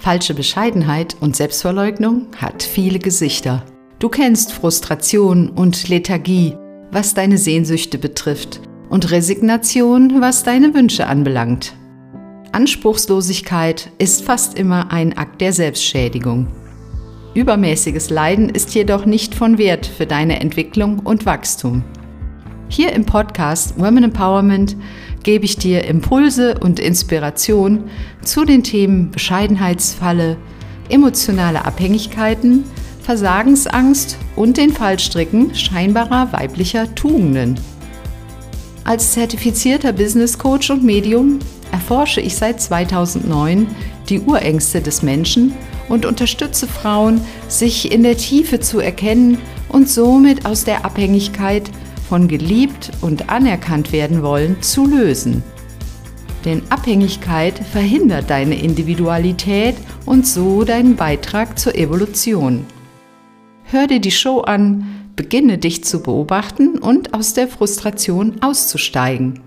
Falsche Bescheidenheit und Selbstverleugnung hat viele Gesichter. Du kennst Frustration und Lethargie, was deine Sehnsüchte betrifft, und Resignation, was deine Wünsche anbelangt. Anspruchslosigkeit ist fast immer ein Akt der Selbstschädigung. Übermäßiges Leiden ist jedoch nicht von Wert für deine Entwicklung und Wachstum. Hier im Podcast Women Empowerment gebe ich dir Impulse und Inspiration zu den Themen Bescheidenheitsfalle, emotionale Abhängigkeiten, Versagensangst und den Fallstricken scheinbarer weiblicher Tugenden. Als zertifizierter Business Coach und Medium erforsche ich seit 2009 die Urängste des Menschen und unterstütze Frauen, sich in der Tiefe zu erkennen und somit aus der Abhängigkeit von geliebt und anerkannt werden wollen zu lösen. Denn Abhängigkeit verhindert deine Individualität und so deinen Beitrag zur Evolution. Hör dir die Show an, beginne dich zu beobachten und aus der Frustration auszusteigen.